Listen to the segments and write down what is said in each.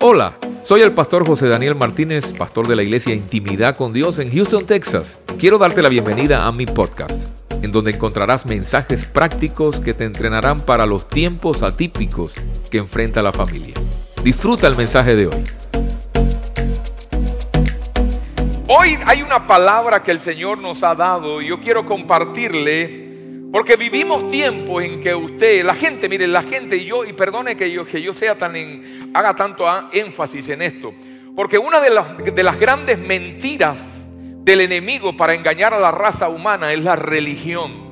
Hola, soy el pastor José Daniel Martínez, pastor de la iglesia Intimidad con Dios en Houston, Texas. Quiero darte la bienvenida a mi podcast, en donde encontrarás mensajes prácticos que te entrenarán para los tiempos atípicos que enfrenta la familia. Disfruta el mensaje de hoy. Hoy hay una palabra que el Señor nos ha dado y yo quiero compartirle porque vivimos tiempos en que usted, la gente, mire, la gente y yo, y perdone que yo, que yo sea tan en, haga tanto énfasis en esto, porque una de las, de las grandes mentiras del enemigo para engañar a la raza humana es la religión.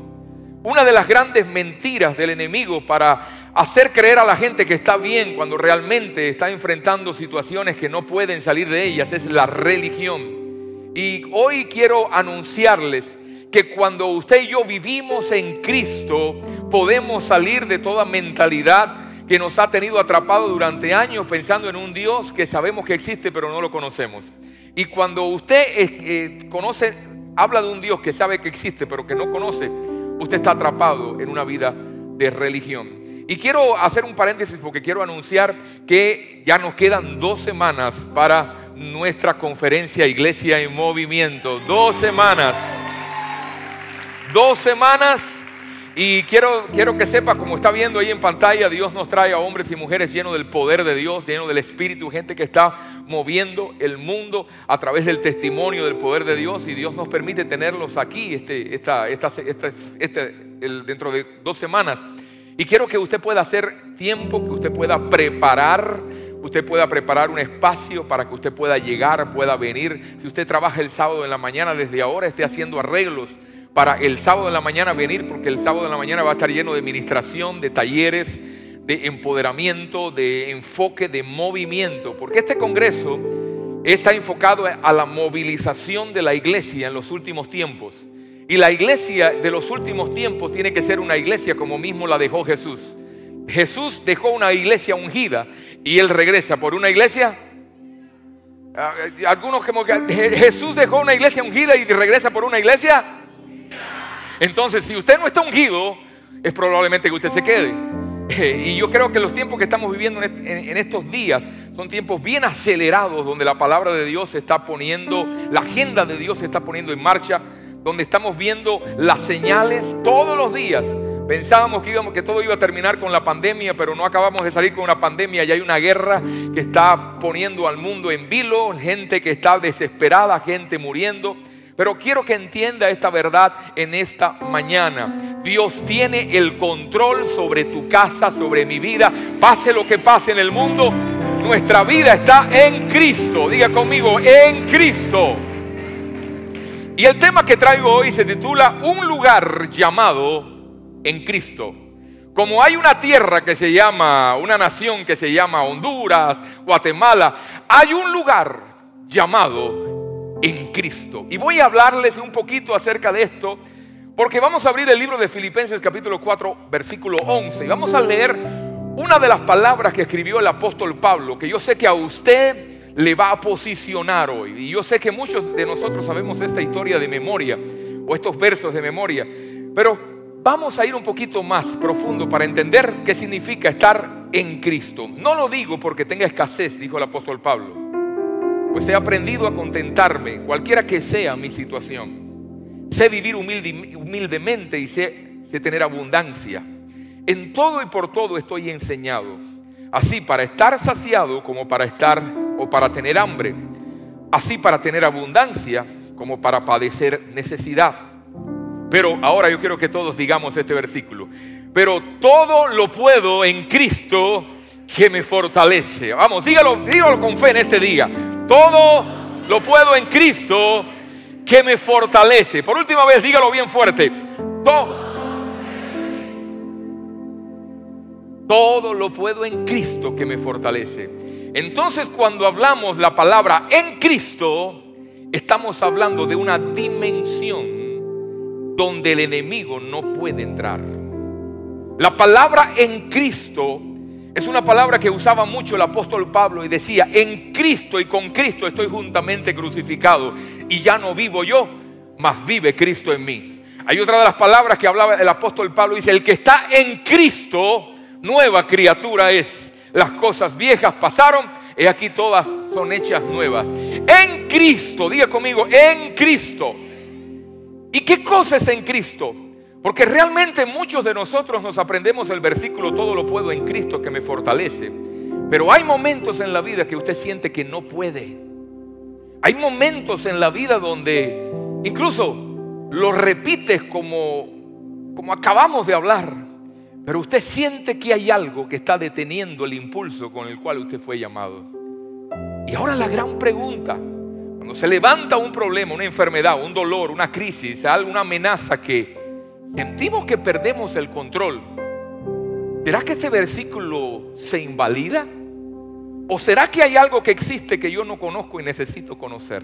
Una de las grandes mentiras del enemigo para hacer creer a la gente que está bien cuando realmente está enfrentando situaciones que no pueden salir de ellas es la religión. Y hoy quiero anunciarles que cuando usted y yo vivimos en Cristo, podemos salir de toda mentalidad que nos ha tenido atrapado durante años pensando en un Dios que sabemos que existe pero no lo conocemos. Y cuando usted eh, conoce, habla de un Dios que sabe que existe pero que no conoce, usted está atrapado en una vida de religión. Y quiero hacer un paréntesis porque quiero anunciar que ya nos quedan dos semanas para nuestra conferencia Iglesia en Movimiento. Dos semanas dos semanas y quiero, quiero que sepa, como está viendo ahí en pantalla, Dios nos trae a hombres y mujeres llenos del poder de Dios, llenos del Espíritu, gente que está moviendo el mundo a través del testimonio del poder de Dios y Dios nos permite tenerlos aquí este, esta, esta, este, dentro de dos semanas. Y quiero que usted pueda hacer tiempo, que usted pueda preparar, usted pueda preparar un espacio para que usted pueda llegar, pueda venir. Si usted trabaja el sábado en la mañana, desde ahora esté haciendo arreglos para el sábado en la mañana venir, porque el sábado en la mañana va a estar lleno de administración, de talleres, de empoderamiento, de enfoque, de movimiento, porque este Congreso está enfocado a la movilización de la iglesia en los últimos tiempos. Y la iglesia de los últimos tiempos tiene que ser una iglesia como mismo la dejó Jesús. Jesús dejó una iglesia ungida y él regresa por una iglesia. Ah, algunos como que Jesús dejó una iglesia ungida y regresa por una iglesia entonces, si usted no está ungido, es probablemente que usted se quede. Y yo creo que los tiempos que estamos viviendo en estos días son tiempos bien acelerados donde la palabra de Dios se está poniendo, la agenda de Dios se está poniendo en marcha, donde estamos viendo las señales todos los días. Pensábamos que, íbamos, todo iba a terminar con la pandemia, pero no acabamos de salir con una pandemia. Ya hay una guerra que está poniendo al mundo en vilo, gente que está desesperada, gente muriendo. Pero quiero que entienda esta verdad en esta mañana. Dios tiene el control sobre tu casa, sobre mi vida. Pase lo que pase en el mundo, nuestra vida está en Cristo. Diga conmigo, en Cristo. Y el tema que traigo hoy se titula Un lugar llamado en Cristo. Como hay una tierra que se llama, una nación que se llama Honduras, Guatemala, hay un lugar llamado en Cristo. Y voy a hablarles un poquito acerca de esto, porque vamos a abrir el libro de Filipenses capítulo 4, versículo 11, y vamos a leer una de las palabras que escribió el apóstol Pablo, que yo sé que a usted le va a posicionar hoy. Y yo sé que muchos de nosotros sabemos esta historia de memoria, o estos versos de memoria, pero vamos a ir un poquito más profundo para entender qué significa estar en Cristo. No lo digo porque tenga escasez, dijo el apóstol Pablo pues he aprendido a contentarme, cualquiera que sea mi situación. Sé vivir humildemente y sé, sé tener abundancia. En todo y por todo estoy enseñado. Así para estar saciado como para estar o para tener hambre. Así para tener abundancia como para padecer necesidad. Pero ahora yo quiero que todos digamos este versículo. Pero todo lo puedo en Cristo que me fortalece. Vamos, dígalo, dígalo con fe en este día. Todo lo puedo en Cristo que me fortalece. Por última vez, dígalo bien fuerte. todo lo puedo en Cristo que me fortalece. Entonces cuando hablamos la palabra en Cristo, estamos hablando de una dimensión donde el enemigo no puede entrar. La palabra en Cristo es una palabra que usaba mucho el apóstol Pablo y decía, en Cristo y con Cristo estoy juntamente crucificado y ya no vivo yo, mas vive Cristo en mí. Hay otra de las palabras que hablaba el apóstol Pablo, dice, el que está en Cristo nueva criatura es. Las cosas viejas pasaron, y aquí todas son hechas nuevas. En Cristo, diga conmigo, en Cristo. ¿Y qué cosa es en Cristo? Porque realmente muchos de nosotros nos aprendemos el versículo, todo lo puedo en Cristo que me fortalece. Pero hay momentos en la vida que usted siente que no puede. Hay momentos en la vida donde incluso lo repites como, como acabamos de hablar. Pero usted siente que hay algo que está deteniendo el impulso con el cual usted fue llamado. Y ahora la gran pregunta, cuando se levanta un problema, una enfermedad, un dolor, una crisis, alguna amenaza que sentimos que perdemos el control, ¿será que este versículo se invalida? ¿O será que hay algo que existe que yo no conozco y necesito conocer?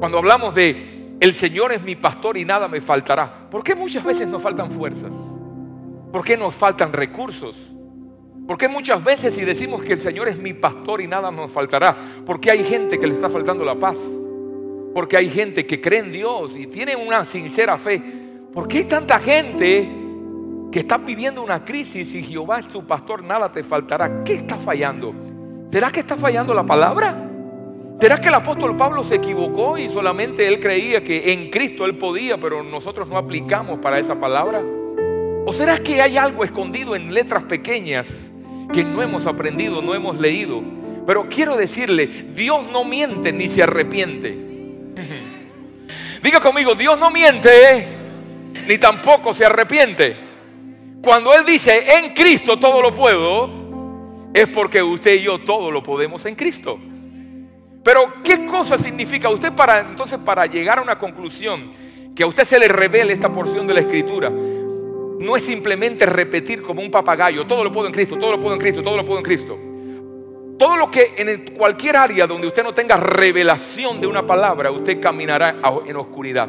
Cuando hablamos de el Señor es mi pastor y nada me faltará, ¿por qué muchas veces nos faltan fuerzas? ¿Por qué nos faltan recursos? ¿Por qué muchas veces si decimos que el Señor es mi pastor y nada nos faltará? Porque hay gente que le está faltando la paz. Porque hay gente que cree en Dios y tiene una sincera fe ¿Por qué hay tanta gente que está viviendo una crisis y Jehová es tu pastor, nada te faltará? ¿Qué está fallando? ¿Será que está fallando la palabra? ¿Será que el apóstol Pablo se equivocó y solamente él creía que en Cristo él podía, pero nosotros no aplicamos para esa palabra? ¿O será que hay algo escondido en letras pequeñas que no hemos aprendido, no hemos leído? Pero quiero decirle, Dios no miente ni se arrepiente. Diga conmigo, Dios no miente ni tampoco se arrepiente. Cuando Él dice, en Cristo todo lo puedo, es porque usted y yo todo lo podemos en Cristo. Pero ¿qué cosa significa usted para entonces para llegar a una conclusión que a usted se le revele esta porción de la escritura? No es simplemente repetir como un papagayo, todo lo puedo en Cristo, todo lo puedo en Cristo, todo lo puedo en Cristo. Todo lo que en cualquier área donde usted no tenga revelación de una palabra, usted caminará en oscuridad.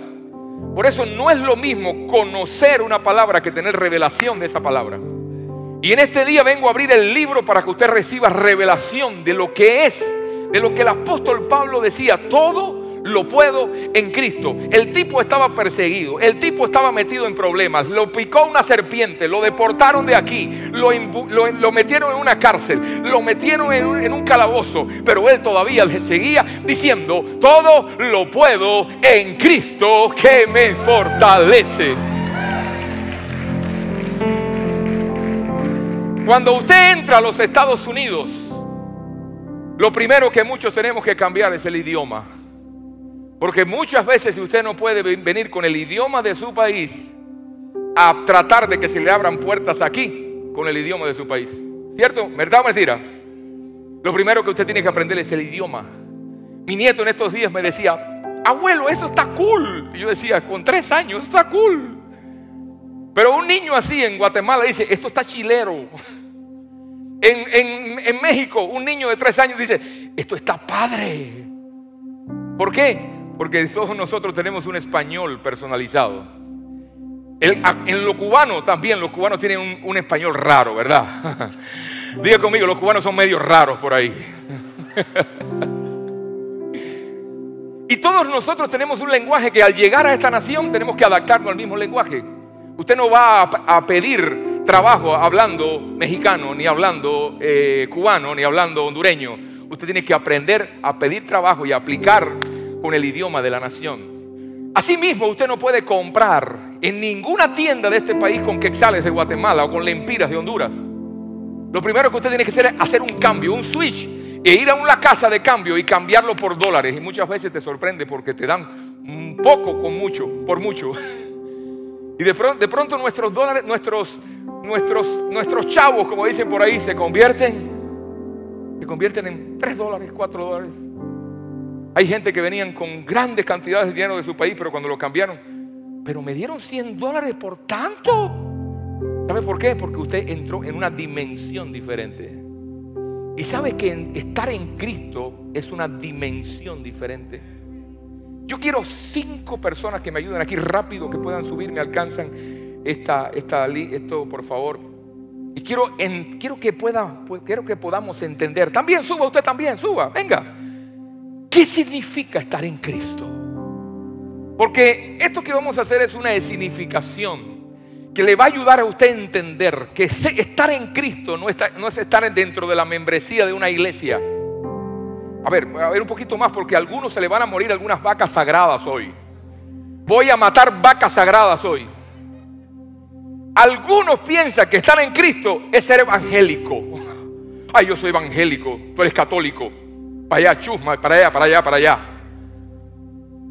Por eso no es lo mismo conocer una palabra que tener revelación de esa palabra. Y en este día vengo a abrir el libro para que usted reciba revelación de lo que es, de lo que el apóstol Pablo decía, todo lo puedo en Cristo. El tipo estaba perseguido, el tipo estaba metido en problemas, lo picó una serpiente, lo deportaron de aquí, lo, metieron en una cárcel, lo metieron en un, en un calabozo, pero él todavía seguía diciendo, todo lo puedo en Cristo que me fortalece. Cuando usted entra a los Estados Unidos, lo primero que muchos tenemos que cambiar es el idioma. Porque muchas veces usted no puede venir con el idioma de su país a tratar de que se le abran puertas aquí con el idioma de su país. ¿Cierto? ¿Verdad o mentira? Lo primero que usted tiene que aprender es el idioma. Mi nieto en estos días me decía, abuelo, eso está cool. Y yo decía, con tres años, está cool. Pero un niño así en Guatemala dice, esto está chilero. En México, un niño de tres años dice, esto está padre. ¿Por qué? Porque todos nosotros tenemos un español personalizado. en lo cubano también, los cubanos tienen un, español raro, ¿verdad? Diga conmigo, los cubanos son medio raros por ahí. y todos nosotros tenemos un lenguaje que al llegar a esta nación tenemos que adaptarnos al mismo lenguaje. Usted no va a, pedir trabajo hablando mexicano, ni hablando eh, cubano, ni hablando hondureño. Usted tiene que aprender a pedir trabajo y aplicar con el idioma de la nación. Asimismo, usted no puede comprar en ninguna tienda de este país con quexales de Guatemala o con lempiras de Honduras. Lo primero que usted tiene que hacer es hacer un cambio, un switch, e ir a una casa de cambio y cambiarlo por dólares. Y muchas veces te sorprende porque te dan un poco con mucho, por mucho. Y de pronto, nuestros dólares, nuestros, nuestros, nuestros chavos, como dicen por ahí, se convierten, se convierten en 3 dólares, 4 dólares. Hay gente que venían con grandes cantidades de dinero de su país, pero cuando lo cambiaron, pero me dieron 100 dólares por tanto. ¿Sabe por qué? Porque usted entró en una dimensión diferente. Y sabe que estar en Cristo es una dimensión diferente. Yo quiero cinco personas que me ayuden aquí rápido, que puedan subir, me alcanzan esta, esta, esto, por favor. Y quiero, quiero, que pueda, quiero que podamos entender. También suba, usted también, suba, venga. ¿Qué significa estar en Cristo? Porque esto que vamos a hacer es una significación que le va a ayudar a usted a entender que estar en Cristo no, es estar dentro de la membresía de una iglesia. A ver, a ver un poquito más porque a algunos se le van a morir algunas vacas sagradas hoy. Voy a matar vacas sagradas hoy. Algunos piensan que estar en Cristo es ser evangélico. Ay, yo soy evangélico, tú eres católico. Para allá, chusma, para allá, para allá, para allá.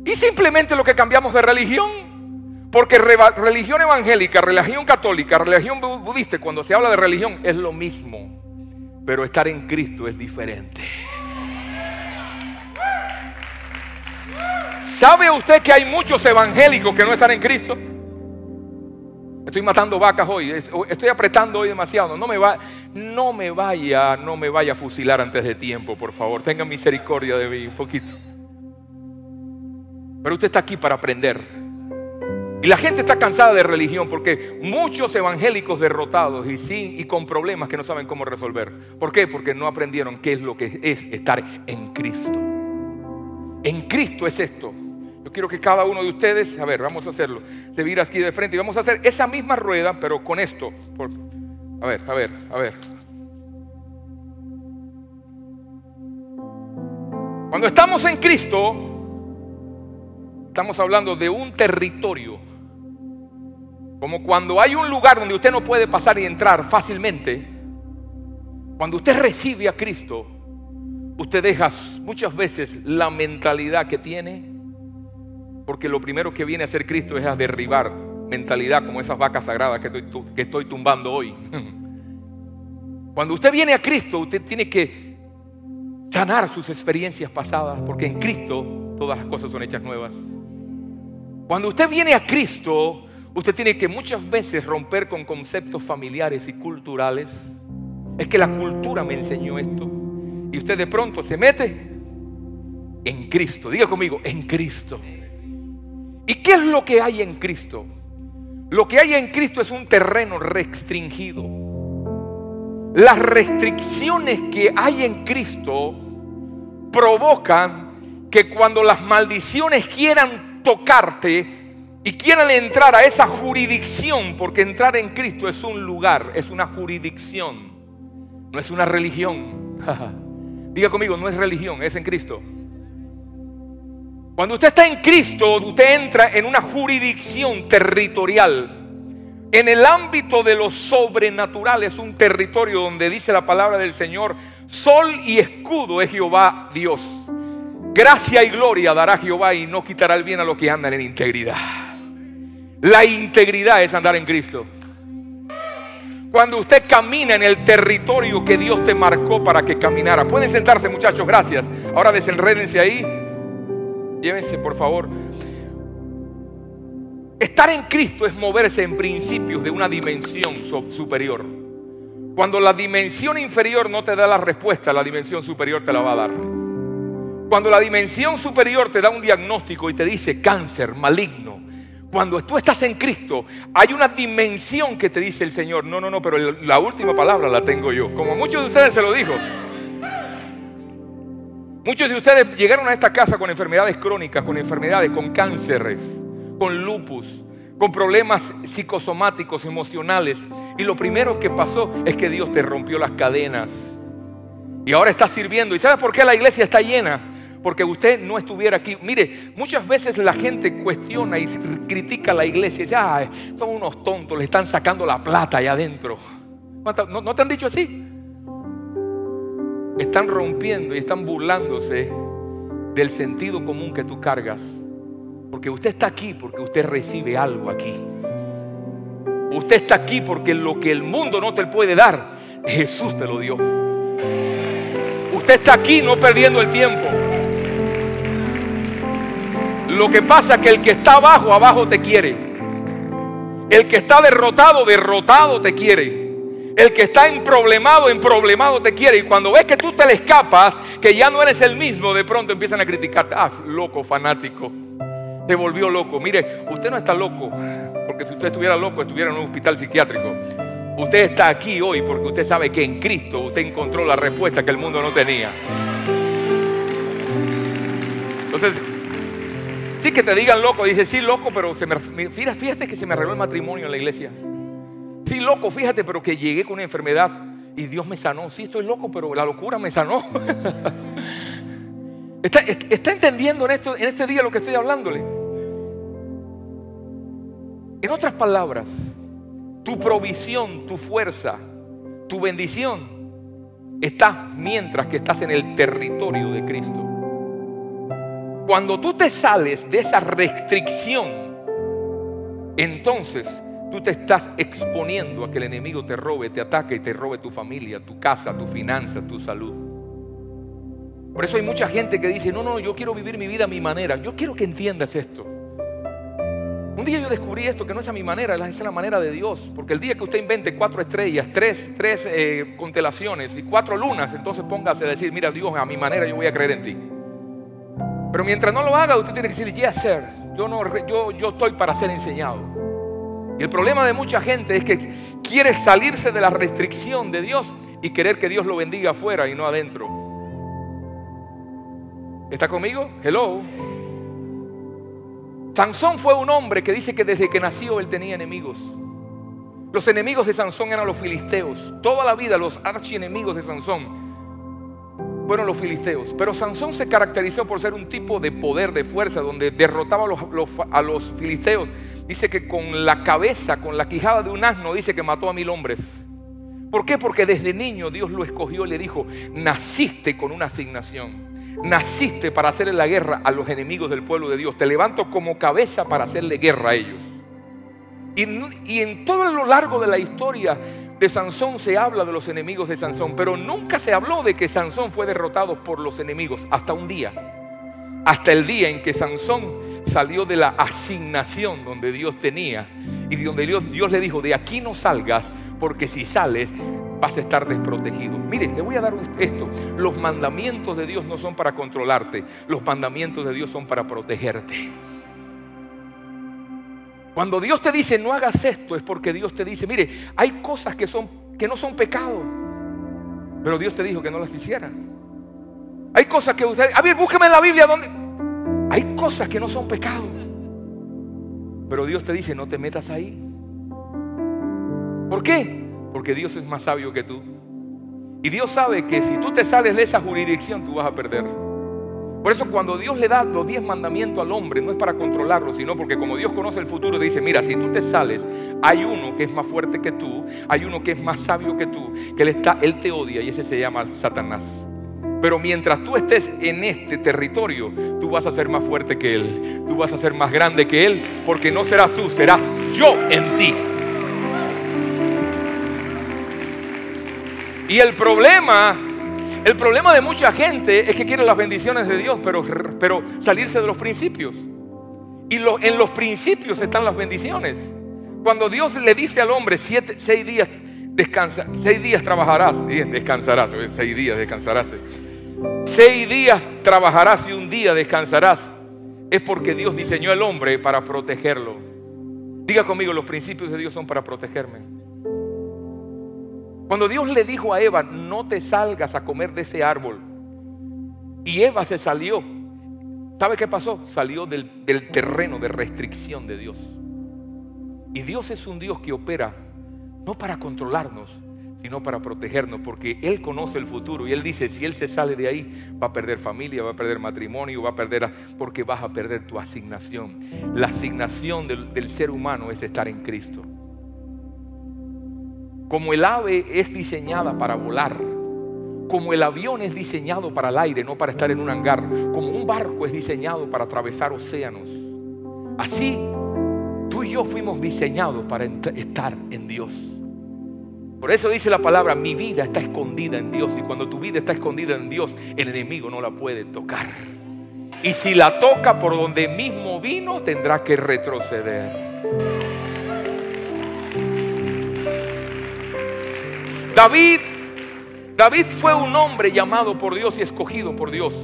Y simplemente lo que cambiamos de religión. Porque religión evangélica, religión católica, religión budista, cuando se habla de religión es lo mismo. Pero estar en Cristo es diferente. ¿Sabe usted que hay muchos evangélicos que no están en Cristo? Estoy matando vacas hoy, estoy apretando hoy demasiado. No me, va, no me vaya, no me vaya a fusilar antes de tiempo, por favor. Tenga misericordia de mí un poquito. Pero usted está aquí para aprender. Y la gente está cansada de religión porque muchos evangélicos derrotados y, sin, y con problemas que no saben cómo resolver. ¿Por qué? Porque no aprendieron qué es lo que es estar en Cristo. En Cristo es esto. Yo quiero que cada uno de ustedes, a ver, vamos a hacerlo, se vira aquí de frente y vamos a hacer esa misma rueda, pero con esto. a ver, a ver, a ver. Cuando estamos en Cristo, estamos hablando de un territorio. Como cuando hay un lugar donde usted no puede pasar y entrar fácilmente. Cuando usted recibe a Cristo, usted deja muchas veces la mentalidad que tiene porque lo primero que viene a hacer Cristo es a derribar mentalidad como esas vacas sagradas que estoy, que estoy tumbando hoy. Cuando usted viene a Cristo, usted tiene que sanar sus experiencias pasadas, porque en Cristo todas las cosas son hechas nuevas. Cuando usted viene a Cristo, usted tiene que muchas veces romper con conceptos familiares y culturales. Es que la cultura me enseñó esto. Y usted de pronto se mete en Cristo. Diga conmigo, en Cristo. ¿Y qué es lo que hay en Cristo? Lo que hay en Cristo es un terreno restringido. Las restricciones que hay en Cristo provocan que cuando las maldiciones quieran tocarte y quieran entrar a esa jurisdicción, porque entrar en Cristo es un lugar, es una jurisdicción, no es una religión. Diga conmigo, no es religión, es en Cristo. Cuando usted está en Cristo, usted entra en una jurisdicción territorial. En el ámbito de lo sobrenatural es un territorio donde dice la palabra del Señor, sol y escudo es Jehová Dios. Gracia y gloria dará Jehová y no quitará el bien a los que andan en integridad. La integridad es andar en Cristo. Cuando usted camina en el territorio que Dios te marcó para que caminara. Pueden sentarse muchachos, gracias. Ahora desenredense ahí. Llévense, por favor. Estar en Cristo es moverse en principios de una dimensión superior. Cuando la dimensión inferior no te da la respuesta, la dimensión superior te la va a dar. Cuando la dimensión superior te da un diagnóstico y te dice cáncer, maligno, cuando tú estás en Cristo, hay una dimensión que te dice el Señor, no, no, no, pero la última palabra la tengo yo. Como muchos de ustedes se lo dijo, Muchos de ustedes llegaron a esta casa con enfermedades crónicas, con enfermedades, con cánceres, con lupus, con problemas psicosomáticos, emocionales. Y lo primero que pasó es que Dios te rompió las cadenas. Y ahora está sirviendo. ¿Y sabes por qué la iglesia está llena? Porque usted no estuviera aquí. Mire, muchas veces la gente cuestiona y critica a la iglesia. Y dice, ah, son unos tontos, le están sacando la plata allá adentro. ¿No, ¿No te han dicho así? Están rompiendo y están burlándose del sentido común que tú cargas. Porque usted está aquí porque usted recibe algo aquí. Usted está aquí porque lo que el mundo no te puede dar, Jesús te lo dio. Usted está aquí no perdiendo el tiempo. Lo que pasa es que el que está abajo, abajo te quiere. El que está derrotado, derrotado te quiere. El que está en problemado, en problemado te quiere. Y cuando ves que tú te le escapas, que ya no eres el mismo, de pronto empiezan a criticarte. Ah, loco, fanático. Te volvió loco. Mire, usted no está loco. Porque si usted estuviera loco, estuviera en un hospital psiquiátrico. Usted está aquí hoy porque usted sabe que en Cristo usted encontró la respuesta que el mundo no tenía. Entonces, sí que te digan loco, dice sí loco, pero se me, fíjate que se me arregló el matrimonio en la iglesia. Sí, loco, fíjate, pero que llegué con una enfermedad y Dios me sanó. Sí, estoy loco, pero la locura me sanó. ¿Está, está entendiendo en, esto, en este día lo que estoy hablándole? En otras palabras, tu provisión, tu fuerza, tu bendición está mientras que estás en el territorio de Cristo. Cuando tú te sales de esa restricción, entonces tú te estás exponiendo a que el enemigo te robe, te ataque y te robe tu familia, tu casa, tu finanza, tu salud. Por eso hay mucha gente que dice, no, no, yo quiero vivir mi vida a mi manera. Yo quiero que entiendas esto. Un día yo descubrí esto, que no es a mi manera, es a la manera de Dios. Porque el día que usted invente cuatro estrellas, tres, tres eh, constelaciones y cuatro lunas, entonces póngase a decir, mira Dios, a mi manera yo voy a creer en ti. Pero mientras no lo haga, usted tiene que decir, yes, sir, yo, no, yo, yo estoy para ser enseñado. El problema de mucha gente es que quiere salirse de la restricción de Dios y querer que Dios lo bendiga afuera y no adentro. ¿Está conmigo? Hello. Sansón fue un hombre que dice que desde que nació él tenía enemigos. Los enemigos de Sansón eran los filisteos. Toda la vida los archienemigos de Sansón fueron los filisteos. Pero Sansón se caracterizó por ser un tipo de poder, de fuerza, donde derrotaba a los, filisteos. Dice que con la cabeza, con la quijada de un asno, dice que mató a mil hombres. ¿Por qué? Porque desde niño Dios lo escogió y le dijo, naciste con una asignación. Naciste para hacerle la guerra a los enemigos del pueblo de Dios. Te levanto como cabeza para hacerle guerra a ellos. Y, en todo lo largo de la historia de Sansón se habla de los enemigos de Sansón, pero nunca se habló de que Sansón fue derrotado por los enemigos hasta un día. Hasta el día en que Sansón salió de la asignación donde Dios tenía y donde Dios, Dios le dijo, de aquí no salgas, porque si sales vas a estar desprotegido. Mire, le voy a dar esto. Los mandamientos de Dios no son para controlarte, los mandamientos de Dios son para protegerte. Cuando Dios te dice no hagas esto es porque Dios te dice, mire, hay cosas que, son, que no son pecado, pero Dios te dijo que no las hicieras. Hay cosas que usted, a ver, búsqueme en la Biblia donde hay cosas que no son pecado, pero Dios te dice no te metas ahí. ¿Por qué? Porque Dios es más sabio que tú. Y Dios sabe que si tú te sales de esa jurisdicción, tú vas a perder. Por eso cuando Dios le da los diez mandamientos al hombre, no es para controlarlo, sino porque como Dios conoce el futuro, dice, mira, si tú te sales, hay uno que es más fuerte que tú, hay uno que es más sabio que tú, que él, está, él te odia y ese se llama Satanás. Pero mientras tú estés en este territorio, tú vas a ser más fuerte que él, tú vas a ser más grande que él, porque no serás tú, serás yo en ti. Y el problema, el problema de mucha gente es que quiere las bendiciones de Dios, pero, pero salirse de los principios. Y en los principios están las bendiciones. Cuando Dios le dice al hombre, siete, seis días descansa, seis días trabajarás, descansarás, seis días descansarás. Seis días trabajarás y un día descansarás. Es porque Dios diseñó al hombre para protegerlo. Diga conmigo, los principios de Dios son para protegerme. Cuando Dios le dijo a Eva, no te salgas a comer de ese árbol, y Eva se salió, ¿sabe qué pasó? Salió del, del terreno de restricción de Dios. Y Dios es un Dios que opera no para controlarnos, sino para protegernos, porque Él conoce el futuro y Él dice, si Él se sale de ahí, va a perder familia, va a perder matrimonio, va a perder, porque vas a perder tu asignación. La asignación del, del ser humano es estar en Cristo. Como el ave es diseñada para volar, como el avión es diseñado para el aire, no para estar en un hangar, como un barco es diseñado para atravesar océanos. Así, tú y yo fuimos diseñados para estar en Dios. Por eso dice la palabra, mi vida está escondida en Dios. Y cuando tu vida está escondida en Dios, el enemigo no la puede tocar. Y si la toca por donde mismo vino, tendrá que retroceder. David, David fue un hombre llamado por Dios y escogido por Dios.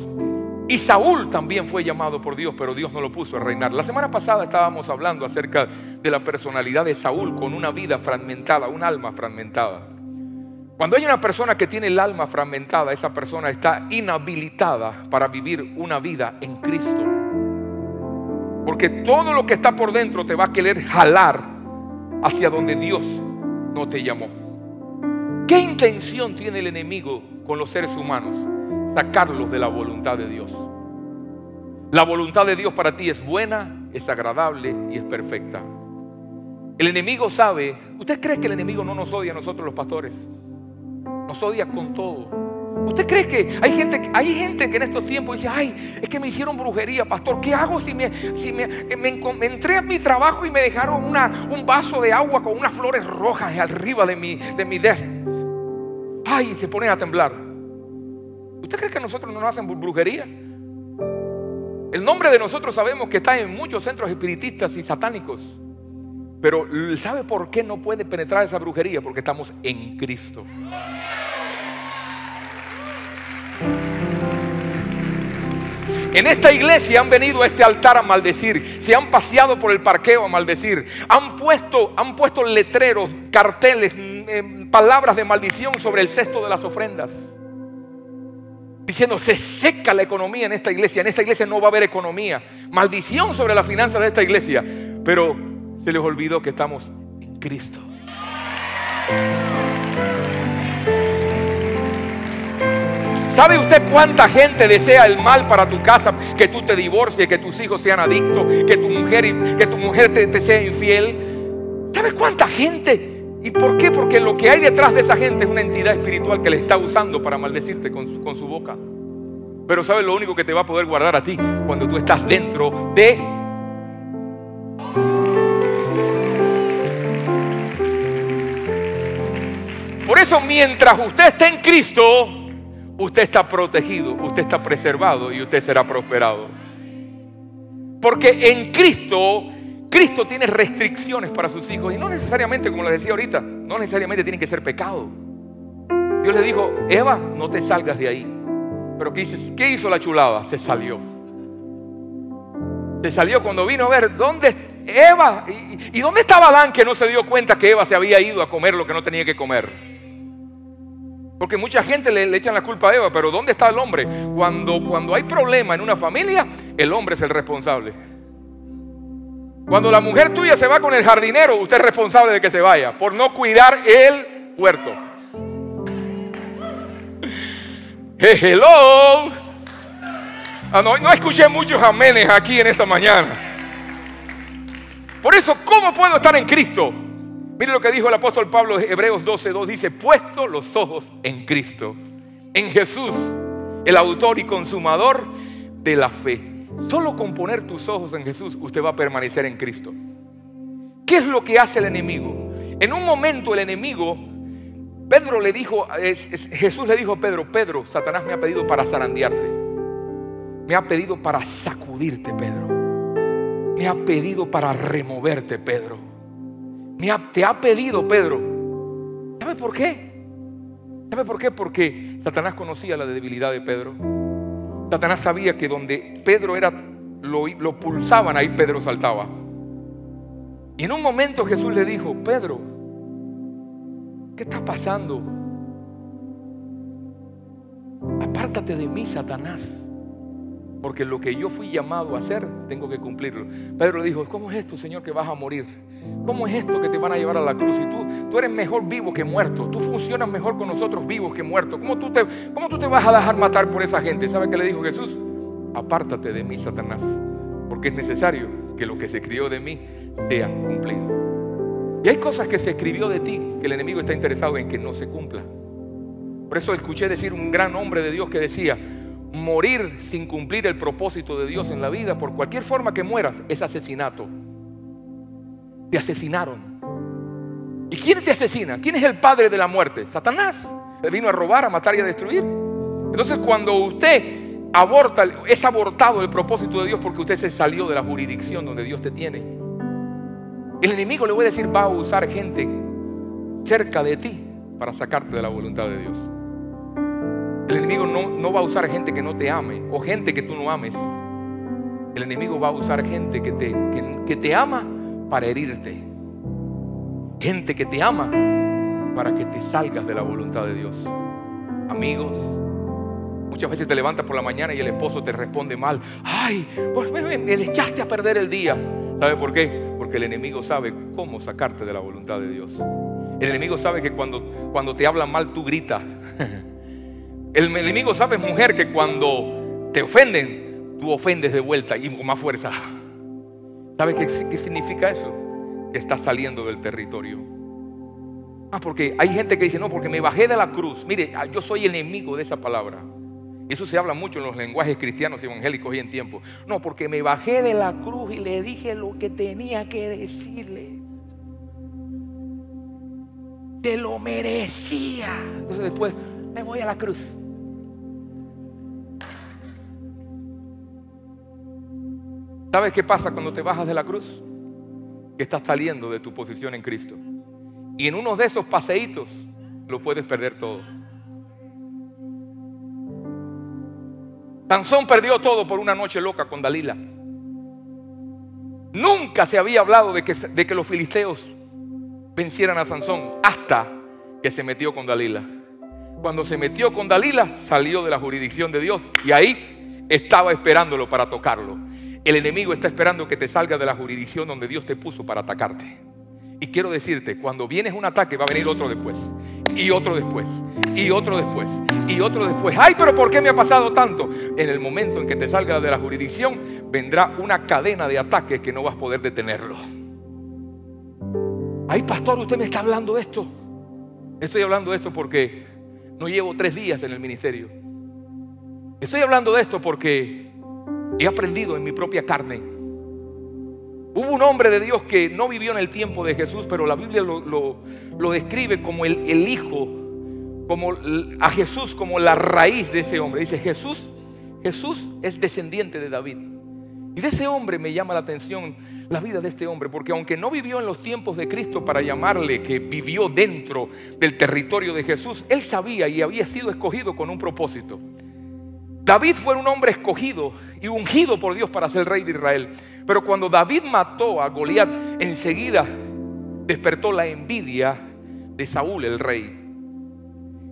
Y Saúl también fue llamado por Dios, pero Dios no lo puso a reinar. La semana pasada estábamos hablando acerca de la personalidad de Saúl con una vida fragmentada, un alma fragmentada. Cuando hay una persona que tiene el alma fragmentada, esa persona está inhabilitada para vivir una vida en Cristo. Porque todo lo que está por dentro te va a querer jalar hacia donde Dios no te llamó. ¿Qué intención tiene el enemigo con los seres humanos? Sacarlos de la voluntad de Dios. La voluntad de Dios para ti es buena, es agradable y es perfecta. El enemigo sabe, ¿usted cree que el enemigo no nos odia a nosotros los pastores? Nos odia con todo. ¿Usted cree que hay gente, hay gente que en estos tiempos dice, ay, es que me hicieron brujería, pastor? ¿Qué hago si me, si me, entré a mi trabajo y me dejaron una, un vaso de agua con unas flores rojas arriba de mi, de mi desk? Ay, se ponen a temblar. ¿Usted cree que nosotros no nos hacen brujería? El nombre de nosotros sabemos que está en muchos centros espiritistas y satánicos. Pero ¿sabe por qué no puede penetrar esa brujería? Porque estamos en Cristo. En esta iglesia han venido a este altar a maldecir, se han paseado por el parqueo a maldecir, han puesto, han puesto letreros, carteles, mm, em, palabras de maldición sobre el cesto de las ofrendas diciendo, se seca la economía en esta iglesia, en esta iglesia no va a haber economía. Maldición sobre la finanza de esta iglesia. Pero se les olvidó que estamos en Cristo. ¿Sabe usted cuánta gente desea el mal para tu casa? Que tú te divorcies, que tus hijos sean adictos, que tu mujer, que tu mujer te, sea infiel. ¿Sabe cuánta gente ¿Y por qué? Porque lo que hay detrás de esa gente es una entidad espiritual que le está usando para maldecirte con su, con su boca. Pero ¿sabes lo único que te va a poder guardar a ti cuando tú estás dentro de... Por eso mientras usted esté en Cristo, usted está protegido, usted está preservado y usted será prosperado. Porque en Cristo Cristo tiene restricciones para sus hijos y no necesariamente, como les decía ahorita, no necesariamente tienen que ser pecado. Dios le dijo, Eva, no te salgas de ahí. Pero ¿qué, ¿qué hizo la chulada? Se salió. Se salió cuando vino a ver dónde Eva y, y dónde estaba Adán que no se dio cuenta que Eva se había ido a comer lo que no tenía que comer. Porque mucha gente le, echan la culpa a Eva, pero ¿dónde está el hombre? Cuando, cuando hay problema en una familia, el hombre es el responsable. Cuando la mujer tuya se va con el jardinero, usted es responsable de que se vaya por no cuidar el huerto. Hello. Ah, no, no escuché muchos amenes aquí en esta mañana. Por eso, ¿cómo puedo estar en Cristo? Mire lo que dijo el apóstol Pablo en Hebreos 12:2. Dice, puesto los ojos en Cristo, en Jesús, el autor y consumador de la fe Solo con poner tus ojos en Jesús, usted va a permanecer en Cristo. ¿Qué es lo que hace el enemigo? En un momento el enemigo, Pedro le dijo, Jesús le dijo a Pedro, Pedro, Satanás me ha pedido para zarandearte. Me ha pedido para sacudirte, Pedro. Me ha pedido para removerte, Pedro. Te ha pedido, Pedro. ¿Sabe por qué? ¿Sabe por qué? Porque Satanás conocía la debilidad de Pedro. Satanás sabía que donde Pedro era, lo, lo pulsaban, ahí Pedro saltaba. Y en un momento Jesús le dijo, Pedro, ¿qué está pasando? Apártate de mí, Satanás. Porque lo que yo fui llamado a hacer, tengo que cumplirlo. Pedro le dijo, ¿cómo es esto, Señor, que vas a morir? ¿Cómo es esto que te van a llevar a la cruz? Y tú, tú eres mejor vivo que muerto. Tú funcionas mejor con nosotros vivos que muertos. ¿Cómo tú, te, ¿Cómo tú te vas a dejar matar por esa gente? ¿Sabe qué le dijo Jesús? Apártate de mí, Satanás. Porque es necesario que lo que se escribió de mí sea cumplido. Y hay cosas que se escribió de ti que el enemigo está interesado en que no se cumpla. Por eso escuché decir un gran hombre de Dios que decía, morir sin cumplir el propósito de Dios en la vida, por cualquier forma que mueras, es asesinato. Te asesinaron. ¿Y quién te asesina? ¿Quién es el padre de la muerte? Satanás. Él vino a robar, a matar y a destruir. Entonces cuando usted aborta, es abortado el propósito de Dios porque usted se salió de la jurisdicción donde Dios te tiene. El enemigo, le voy a decir, va a usar gente cerca de ti para sacarte de la voluntad de Dios. El enemigo no, va a usar gente que no te ame o gente que tú no ames. El enemigo va a usar gente que te, que te ama para herirte. Gente que te ama para que te salgas de la voluntad de Dios. Amigos, muchas veces te levantas por la mañana y el esposo te responde mal. Ay, pues me, me, echaste a perder el día. ¿Sabe por qué? Porque el enemigo sabe cómo sacarte de la voluntad de Dios. El enemigo sabe que cuando, cuando te hablan mal tú gritas. El enemigo sabe, mujer, que cuando te ofenden, tú ofendes de vuelta y con más fuerza. ¿Sabes qué, significa eso? Estás saliendo del territorio. Ah, porque hay gente que dice, no, porque me bajé de la cruz. Mire, ah, yo soy enemigo de esa palabra. Eso se habla mucho en los lenguajes cristianos y evangélicos hoy en tiempo. No, porque me bajé de la cruz y le dije lo que tenía que decirle. Te lo merecía. Entonces después me voy a la cruz. ¿Sabes qué pasa cuando te bajas de la cruz? Que estás saliendo de tu posición en Cristo. Y en uno de esos paseitos lo puedes perder todo. Sansón perdió todo por una noche loca con Dalila. Nunca se había hablado de que, de que los filisteos vencieran a Sansón hasta que se metió con Dalila. Cuando se metió con Dalila, salió de la jurisdicción de Dios y ahí estaba esperándolo para tocarlo. El enemigo está esperando que te salga de la jurisdicción donde Dios te puso para atacarte. Y quiero decirte, cuando vienes un ataque va a venir otro después, y otro después, y otro después, y otro después. Ay, pero ¿por qué me ha pasado tanto? En el momento en que te salgas de la jurisdicción, vendrá una cadena de ataques que no vas a poder detenerlo. Ay, pastor, usted me está hablando de esto. Estoy hablando de esto porque no llevo tres días en el ministerio. Estoy hablando de esto porque he aprendido en mi propia carne Hubo un hombre de Dios que no vivió en el tiempo de Jesús, pero la Biblia lo, describe como el, el, hijo, como a Jesús como la raíz de ese hombre. Dice Jesús, Jesús es descendiente de David. Y de ese hombre me llama la atención la vida de este hombre, porque aunque no vivió en los tiempos de Cristo para llamarle que vivió dentro del territorio de Jesús, él sabía y había sido escogido con un propósito. David fue un hombre escogido y ungido por Dios para ser rey de Israel. Pero cuando David mató a Goliat, enseguida despertó la envidia de Saúl, el rey.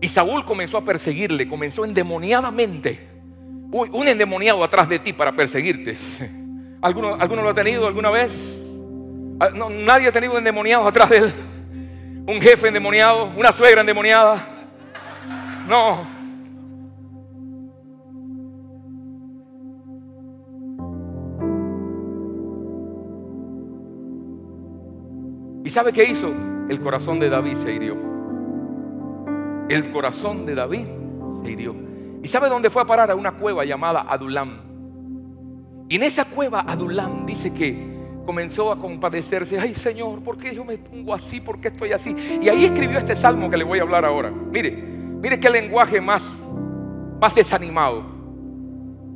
Y Saúl comenzó a perseguirle, comenzó endemoniadamente. Uy, un endemoniado atrás de ti para perseguirte. ¿Alguno, ¿alguno lo ha tenido alguna vez? Ah, nadie ha tenido endemoniados atrás de él. Un jefe endemoniado, una suegra endemoniada. No, ¿Y sabe qué hizo? El corazón de David se hirió. El corazón de David se hirió. ¿Y sabe dónde fue a parar? A una cueva llamada Adulam. Y en esa cueva Adulam dice que comenzó a compadecerse. Ay Señor, ¿por qué yo me pongo así? ¿Por qué estoy así? Y ahí escribió este salmo que le voy a hablar ahora. Mire, mire qué lenguaje más, más desanimado.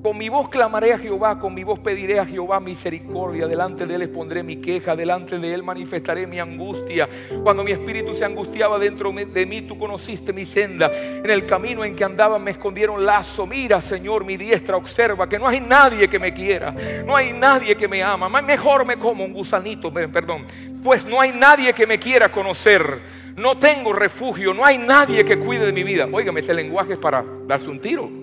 Con mi voz clamaré a Jehová, con mi voz pediré a Jehová misericordia. Delante de Él expondré mi queja, delante de Él manifestaré mi angustia. Cuando mi espíritu se angustiaba dentro de mí, tú conociste mi senda. En el camino en que andaba me escondieron lazo. Mira, Señor, mi diestra observa que no hay nadie que me quiera, no hay nadie que me ama. Mejor me como un gusanito, perdón. Pues no hay nadie que me quiera conocer. No tengo refugio, no hay nadie que cuide de mi vida. Óigame, ese lenguaje es para darse un tiro.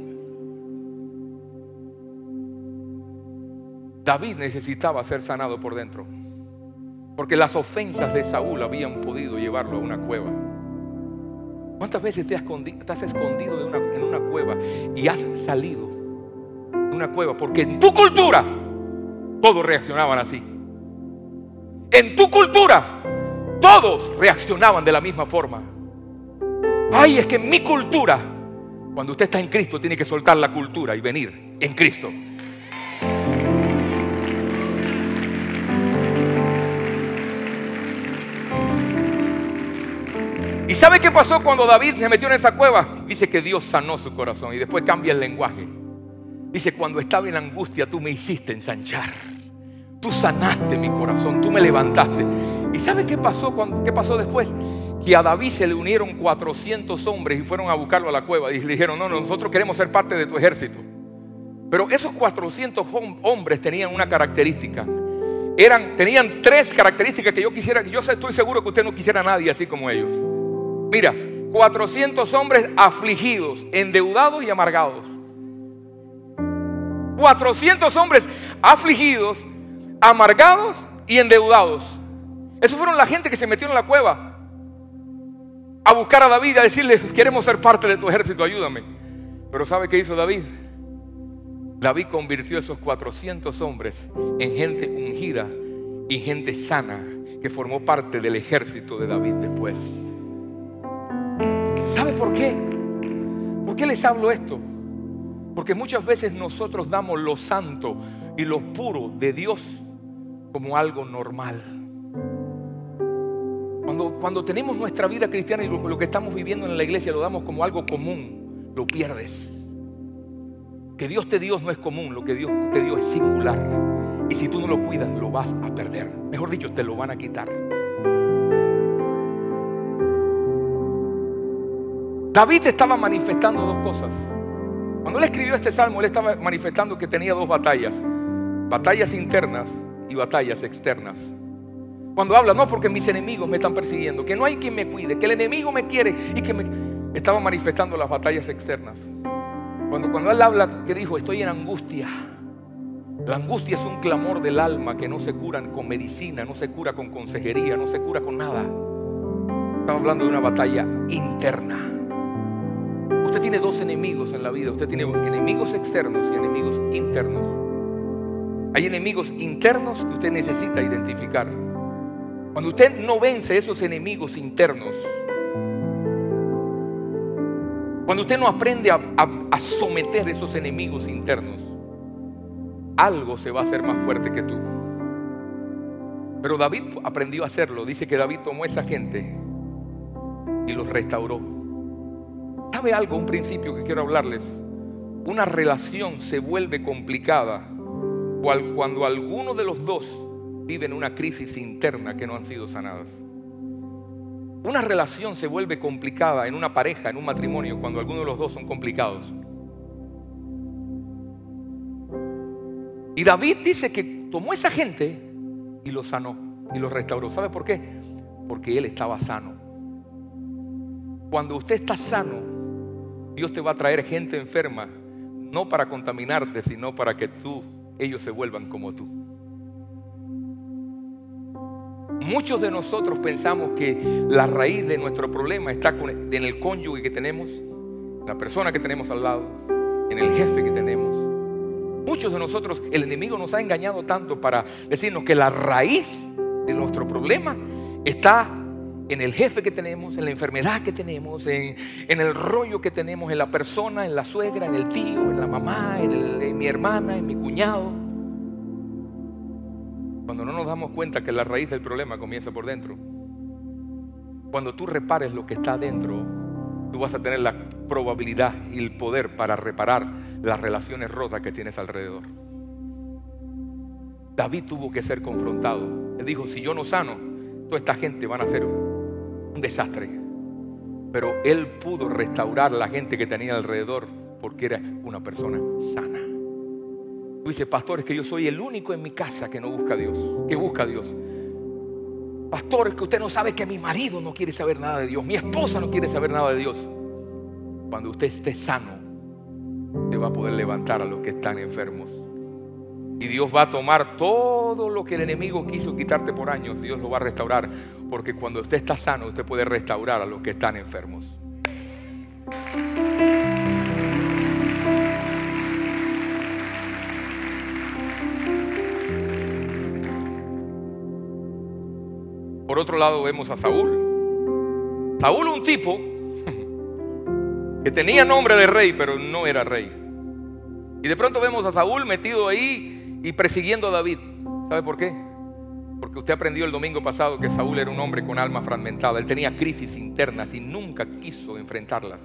David necesitaba ser sanado por dentro. Porque las ofensas de Saúl habían podido llevarlo a una cueva. ¿Cuántas veces te has escondido, en una cueva y has salido de una cueva? Porque en tu cultura todos reaccionaban así. En tu cultura todos reaccionaban de la misma forma. Ay, es que en mi cultura, cuando usted está en Cristo, tiene que soltar la cultura y venir en Cristo. Sabe qué pasó cuando David se metió en esa cueva? Dice que Dios sanó su corazón y después cambia el lenguaje. Dice, cuando estaba en angustia tú me hiciste ensanchar. Tú sanaste mi corazón, tú me levantaste. ¿Y sabe qué pasó, qué pasó después? Que a David se le unieron 400 hombres y fueron a buscarlo a la cueva y le dijeron, no, nosotros queremos ser parte de tu ejército. Pero esos 400 hombres tenían una característica. Eran, tenían tres características que yo quisiera, yo estoy seguro que usted no quisiera a nadie así como ellos. Mira, 400 hombres afligidos, endeudados y amargados. 400 hombres afligidos, amargados y endeudados. Esos fueron la gente que se metió en la cueva. a buscar a David, a decirle, queremos ser parte de tu ejército, ayúdame. Pero ¿sabe qué hizo David? David convirtió a esos 400 hombres en gente ungida y gente sana que formó parte del ejército de David después. ¿Sabe por qué? ¿Por qué les hablo esto? Porque muchas veces nosotros damos lo santo y lo puro de Dios como algo normal. Cuando, cuando tenemos nuestra vida cristiana y lo, lo que estamos viviendo en la iglesia lo damos como algo común, lo pierdes. Que Dios te dio no es común, lo que Dios te dio es singular. Y si tú no lo cuidas, lo vas a perder. Mejor dicho, te lo van a quitar. David estaba manifestando dos cosas. Cuando él escribió este salmo, él estaba manifestando que tenía dos batallas. Batallas internas y batallas externas. Cuando habla, no porque mis enemigos me están persiguiendo, que no hay quien me cuide, que el enemigo me quiere y que me... Estaba manifestando las batallas externas. Cuando, cuando él habla, que dijo, estoy en angustia. La angustia es un clamor del alma que no se cura con medicina, no se cura con consejería, no se cura con nada. Estamos hablando de una batalla interna. Usted tiene dos enemigos en la vida. Usted tiene enemigos externos y enemigos internos. Hay enemigos internos que usted necesita identificar. Cuando usted no vence esos enemigos internos, cuando usted no aprende a, a someter esos enemigos internos, algo se va a hacer más fuerte que tú. Pero David aprendió a hacerlo. Dice que David tomó a esa gente y los restauró. ¿Sabe algo? Un principio que quiero hablarles. Una relación se vuelve complicada cuando alguno de los dos vive en una crisis interna que no han sido sanadas. Una relación se vuelve complicada en una pareja, en un matrimonio, cuando alguno de los dos son complicados. Y David dice que tomó esa gente y lo sanó y lo restauró. ¿Sabe por qué? Porque él estaba sano. Cuando usted está sano, Dios te va a traer gente enferma, no para contaminarte, sino para que tú, ellos se vuelvan como tú. Muchos de nosotros pensamos que la raíz de nuestro problema está en el cónyuge que tenemos, la persona que tenemos al lado, en el jefe que tenemos Muchos de nosotros, el enemigo nos ha engañado tanto para decirnos que la raíz de nuestro problema está en el jefe que tenemos, en la enfermedad que tenemos, en, el rollo que tenemos, en la persona, en la suegra, en el tío, en la mamá, en, mi hermana, en mi cuñado. Cuando no nos damos cuenta que la raíz del problema comienza por dentro. Cuando tú repares lo que está dentro, tú vas a tener la probabilidad y el poder para reparar las relaciones rotas que tienes alrededor. David tuvo que ser confrontado. Él dijo, si yo no sano, toda esta gente van a ser un desastre. Pero él pudo restaurar la gente que tenía alrededor porque era una persona sana. Tú dices, pastor, es que yo soy el único en mi casa que no busca a Dios, que busca a Dios. Pastor, es que usted no sabe que mi marido no quiere saber nada de Dios, mi esposa no quiere saber nada de Dios. Cuando usted esté sano, te va a poder levantar a los que están enfermos. Y Dios va a tomar todo lo que el enemigo quiso quitarte por años, Dios lo va a restaurar. Porque cuando usted está sano, usted puede restaurar a los que están enfermos. Por otro lado vemos a Saúl. Saúl un tipo que tenía nombre de rey, pero no era rey. Y de pronto vemos a Saúl metido ahí y persiguiendo a David. ¿Sabe por qué? Porque usted aprendió el domingo pasado que Saúl era un hombre con alma fragmentada. Él tenía crisis internas y nunca quiso enfrentarlas.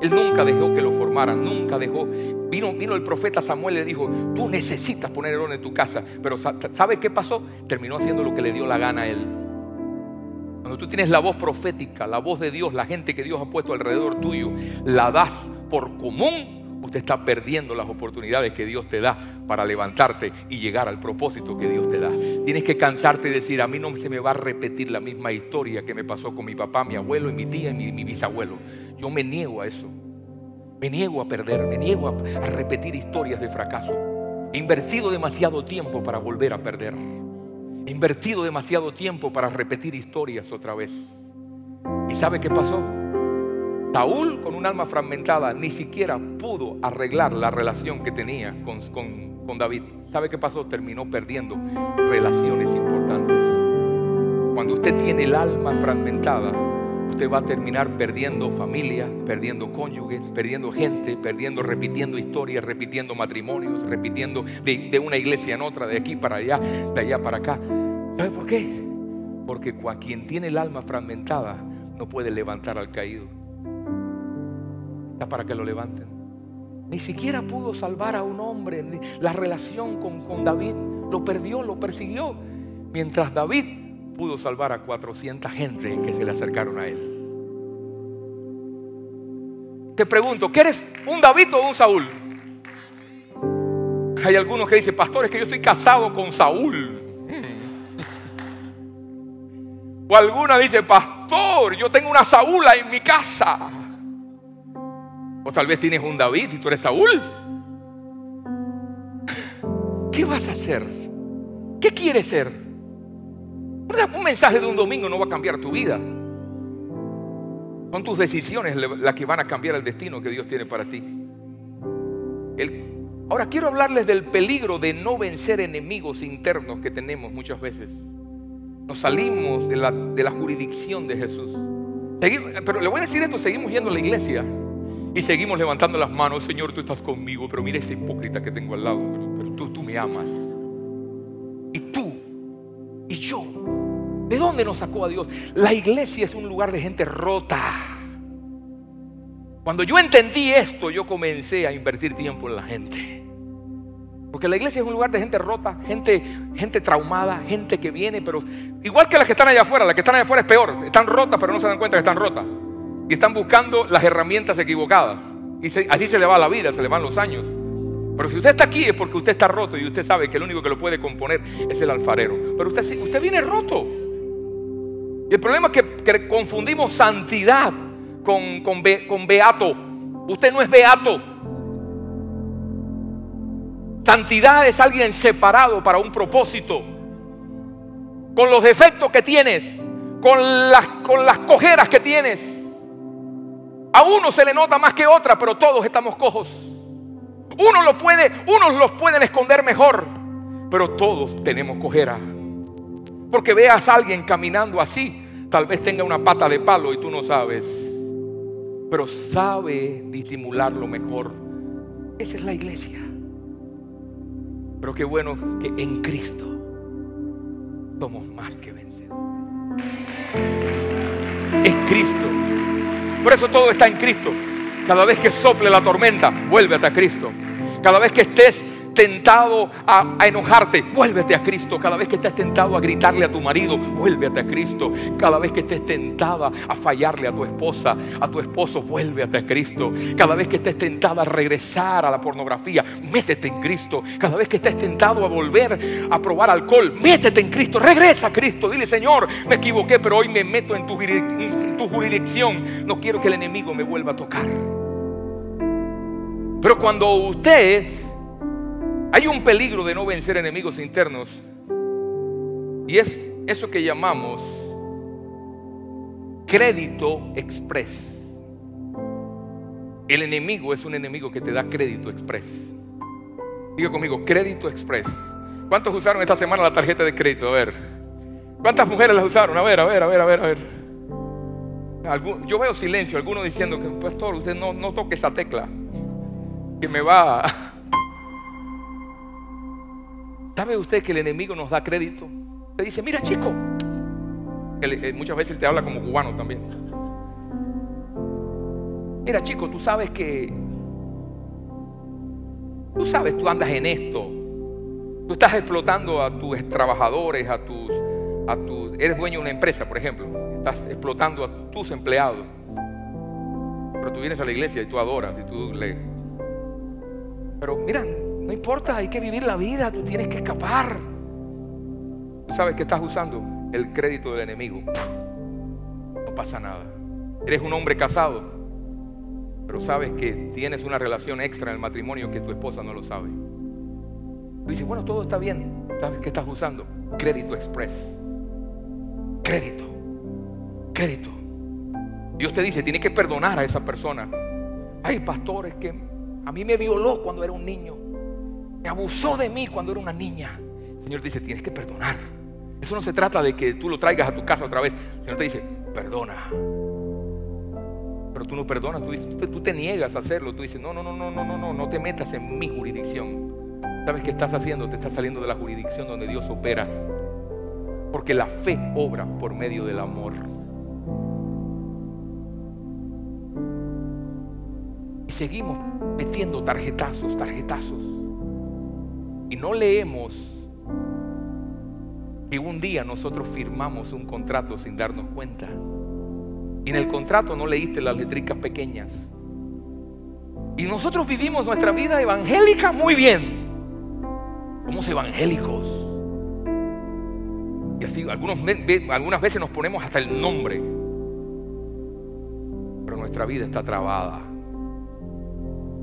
Él nunca dejó que lo formaran, nunca dejó. Vino, vino el profeta Samuel y le dijo, tú necesitas poner orden en tu casa. Pero ¿sabe qué pasó? Terminó haciendo lo que le dio la gana a él. Cuando tú tienes la voz profética, la voz de Dios, la gente que Dios ha puesto alrededor tuyo, la das por común, usted está perdiendo las oportunidades que Dios te da para levantarte y llegar al propósito que Dios te da. Tienes que cansarte y decir, a mí no se me va a repetir la misma historia que me pasó con mi papá, mi abuelo y mi tía y mi, bisabuelo. Yo me niego a eso. Me niego a perder, me niego a, repetir historias de fracaso. He invertido demasiado tiempo para volver a perder invertido demasiado tiempo para repetir historias otra vez. Y sabe qué pasó? Saúl, con un alma fragmentada, ni siquiera pudo arreglar la relación que tenía con, con David. ¿Sabe qué pasó? Terminó perdiendo relaciones importantes. Cuando usted tiene el alma fragmentada, usted va a terminar perdiendo familia, perdiendo cónyuges, perdiendo gente, perdiendo, repitiendo historias, repitiendo matrimonios, repitiendo de, de, una iglesia en otra, de aquí para allá, de allá para acá. ¿Sabe por qué? Porque quien tiene el alma fragmentada no puede levantar al caído. Para que lo levanten. Ni siquiera pudo salvar a un hombre. La relación con, con David lo perdió, lo persiguió. Mientras David pudo salvar a 400 gente que se le acercaron a él. Te pregunto, ¿qué eres? ¿Un David o un Saúl? Hay algunos que dicen, pastores, que yo estoy casado con Saúl. O alguna dice, pastor, yo tengo una Saúla en mi casa. O tal vez tienes un David y tú eres Saúl. ¿Qué vas a hacer? ¿Qué quieres ser? Un mensaje de un domingo no va a cambiar tu vida. Son tus decisiones las que van a cambiar el destino que Dios tiene para ti. ahora quiero hablarles del peligro de no vencer enemigos internos que tenemos muchas veces. Nos salimos de la, jurisdicción de Jesús. pero le voy a decir esto, seguimos yendo a la iglesia y seguimos levantando las manos, Señor, tú estás conmigo, pero mira ese hipócrita que tengo al lado, pero, tú, tú me amas. Y tú y yo, ¿de dónde nos sacó a Dios? La iglesia es un lugar de gente rota. Cuando yo entendí esto, yo comencé a invertir tiempo en la gente. Porque la iglesia es un lugar de gente rota, gente, gente traumada, gente que viene, pero igual que las que están allá afuera, las que están allá afuera es peor. Están rotas, pero no se dan cuenta que están rotas. Y están buscando las herramientas equivocadas. Y así se le va la vida, se le van los años. Pero si usted está aquí es porque usted está roto y usted sabe que el único que lo puede componer es el alfarero. Pero usted, usted viene roto. Y el problema es que, confundimos santidad con, con, con beato. Usted no es beato. Santidad es alguien separado para un propósito. Con los defectos que tienes, con las, con las cojeras que tienes. A uno se le nota más que otra, pero todos estamos cojos. Uno lo puede, unos los pueden esconder mejor, pero todos tenemos cojera. Porque veas a alguien caminando así, tal vez tenga una pata de palo y tú no sabes, pero sabe disimularlo mejor. Esa es la iglesia. Pero qué bueno que en Cristo somos más que vencedores. Por eso todo está en Cristo. Cada vez que sople la tormenta, vuélvete a Cristo. Cada vez que estés tentado a, enojarte, vuélvete a Cristo. Cada vez que estés tentado a gritarle a tu marido, vuélvete a Cristo. Cada vez que estés tentada a fallarle a tu esposa, a tu esposo, vuélvete a Cristo. Cada vez que estés tentada a regresar a la pornografía, métete en Cristo. Cada vez que estés tentado a volver a probar alcohol, métete en Cristo. Regresa a Cristo. Dile, Señor, me equivoqué, pero hoy me meto en tu jurisdicción. No quiero que el enemigo me vuelva a tocar. Pero cuando usted hay un peligro de no vencer enemigos internos y es eso que llamamos crédito express. El enemigo es un enemigo que te da crédito express. Diga conmigo, crédito express. ¿Cuántos usaron esta semana la tarjeta de crédito? A ver. ¿Cuántas mujeres la usaron? A ver, a ver, a ver, a ver, a ver. yo veo silencio, algunos diciendo que, pastor, usted no, no toque esa tecla, que me va a ¿Sabe usted que el enemigo nos da crédito? Te dice, mira chico. Eh, muchas veces te habla como cubano también. Mira chico, tú sabes que... Tú sabes, tú andas en esto. Tú estás explotando a tus trabajadores, a tus, a. Eres dueño de una empresa, por ejemplo. Estás explotando a tus empleados. Pero tú vienes a la iglesia y tú adoras y tú le... Pero mira, no importa, hay que vivir la vida, tú tienes que escapar. Tú sabes que estás usando el crédito del enemigo. No pasa nada. Eres un hombre casado, pero sabes que tienes una relación extra en el matrimonio que tu esposa no lo sabe. Tú dices, bueno, todo está bien. ¿Sabes qué estás usando? Crédito express. Crédito. Crédito. Dios te dice, tienes que perdonar a esa persona. Ay, pastor, es que a mí me violó cuando era un niño. Me abusó de mí cuando era una niña. El Señor dice, tienes que perdonar. Eso no se trata de que tú lo traigas a tu casa otra vez. El Señor te dice, perdona. Pero tú no perdonas, tú, tú te niegas a hacerlo. Tú dices, no, no, no, no, no, no, no, no te metas en mi jurisdicción. ¿Sabes qué estás haciendo? Te estás saliendo de la jurisdicción donde Dios opera. Porque la fe obra por medio del amor. Y seguimos metiendo tarjetazos, tarjetazos. Y no leemos que un día nosotros firmamos un contrato sin darnos cuenta. Y en el contrato no leíste las letricas pequeñas. Y nosotros vivimos nuestra vida evangélica muy bien. Somos evangélicos. Y así algunas veces nos ponemos hasta el nombre. Pero nuestra vida está trabada.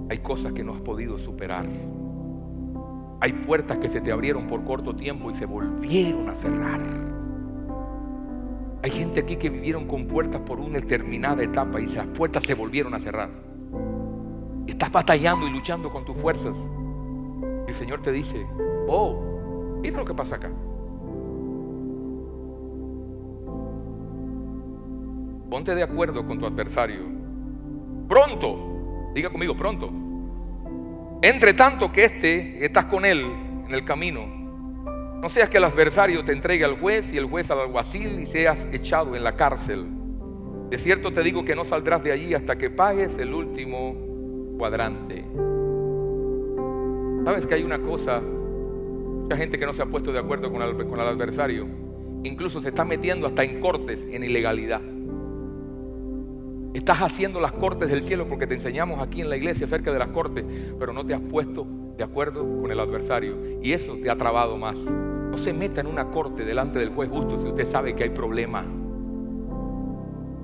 Hay cosas que no has podido superar. Hay puertas que se te abrieron por corto tiempo y se volvieron a cerrar. Hay gente aquí que vivieron con puertas por una determinada etapa y esas puertas se volvieron a cerrar. Estás batallando y luchando con tus fuerzas. Y el Señor te dice, oh, mira lo que pasa acá. Ponte de acuerdo con tu adversario. Pronto, diga conmigo, pronto. Entre tanto que este, estás con él en el camino, no seas que el adversario te entregue al juez y el juez al alguacil y seas echado en la cárcel. De cierto te digo que no saldrás de allí hasta que pagues el último cuadrante. ¿Sabes que hay una cosa? Mucha gente que no se ha puesto de acuerdo con el, con el adversario, incluso se está metiendo hasta en cortes en ilegalidad. Estás haciendo las cortes del cielo porque te enseñamos aquí en la iglesia acerca de las cortes, pero no te has puesto de acuerdo con el adversario. Y eso te ha trabado más. No se meta en una corte delante del juez justo si usted sabe que hay problema.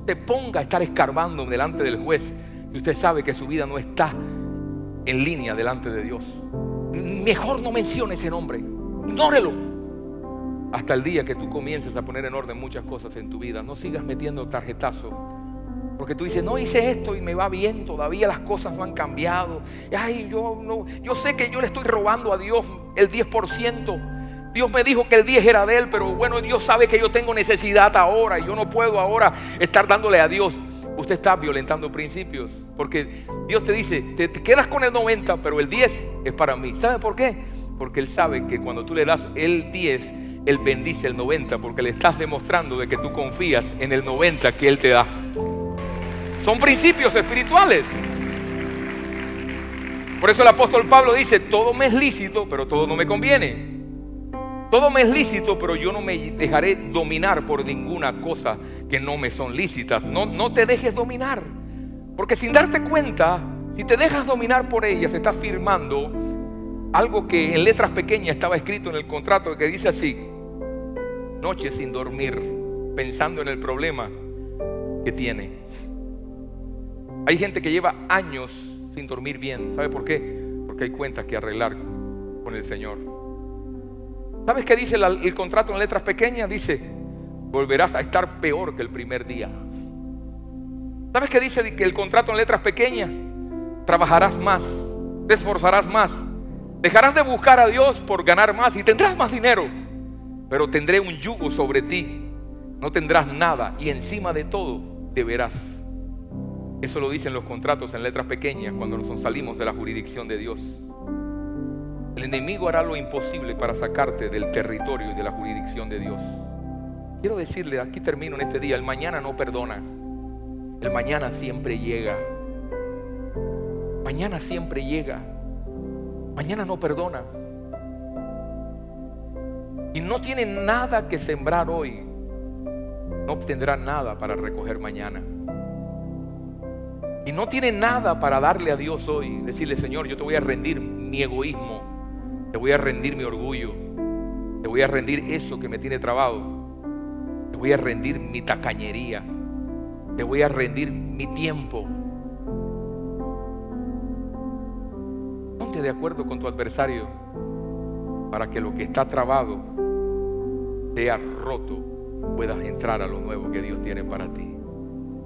Se ponga a estar escarbando delante del juez si usted sabe que su vida no está en línea delante de Dios. Mejor no mencione ese nombre. Ignórelo. Hasta el día que tú comiences a poner en orden muchas cosas en tu vida. No sigas metiendo tarjetazos porque tú dices, no hice esto y me va bien, todavía las cosas no han cambiado. Ay, yo no, yo sé que yo le estoy robando a Dios el 10%. Dios me dijo que el 10 era de él, pero bueno, Dios sabe que yo tengo necesidad ahora y yo no puedo ahora estar dándole a Dios. Usted está violentando principios, porque Dios te dice, te, te quedas con el 90, pero el 10 es para mí. ¿Sabe por qué? Porque Él sabe que cuando tú le das el 10, Él bendice el 90, porque le estás demostrando de que tú confías en el 90 que Él te da. Son principios espirituales. Por eso el apóstol Pablo dice, todo me es lícito, pero todo no me conviene. Todo me es lícito, pero yo no me dejaré dominar por ninguna cosa que no me son lícitas. No, no te dejes dominar. Porque sin darte cuenta, si te dejas dominar por ellas, estás firmando algo que en letras pequeñas estaba escrito en el contrato que dice así, noche sin dormir, pensando en el problema que tiene. Hay gente que lleva años sin dormir bien. ¿Sabe por qué? Porque hay cuentas que arreglar con el Señor. ¿Sabes qué dice el contrato en letras pequeñas? Dice, volverás a estar peor que el primer día. ¿Sabes qué dice que el contrato en letras pequeñas? Trabajarás más, te esforzarás más, dejarás de buscar a Dios por ganar más y tendrás más dinero, pero tendré un yugo sobre ti, no tendrás nada y encima de todo deberás eso lo dicen los contratos en letras pequeñas cuando nos salimos de la jurisdicción de Dios. El enemigo hará lo imposible para sacarte del territorio y de la jurisdicción de Dios. Quiero decirle, aquí termino en este día, el mañana no perdona. El mañana siempre llega. Mañana siempre llega. Mañana no perdona. Y no tiene nada que sembrar hoy. No obtendrá nada para recoger mañana no tiene nada para darle a Dios hoy, decirle, Señor, yo te voy a rendir mi egoísmo, te voy a rendir mi orgullo, te voy a rendir eso que me tiene trabado, te voy a rendir mi tacañería, te voy a rendir mi tiempo. Ponte de acuerdo con tu adversario para que lo que está trabado sea roto, puedas entrar a lo nuevo que Dios tiene para ti.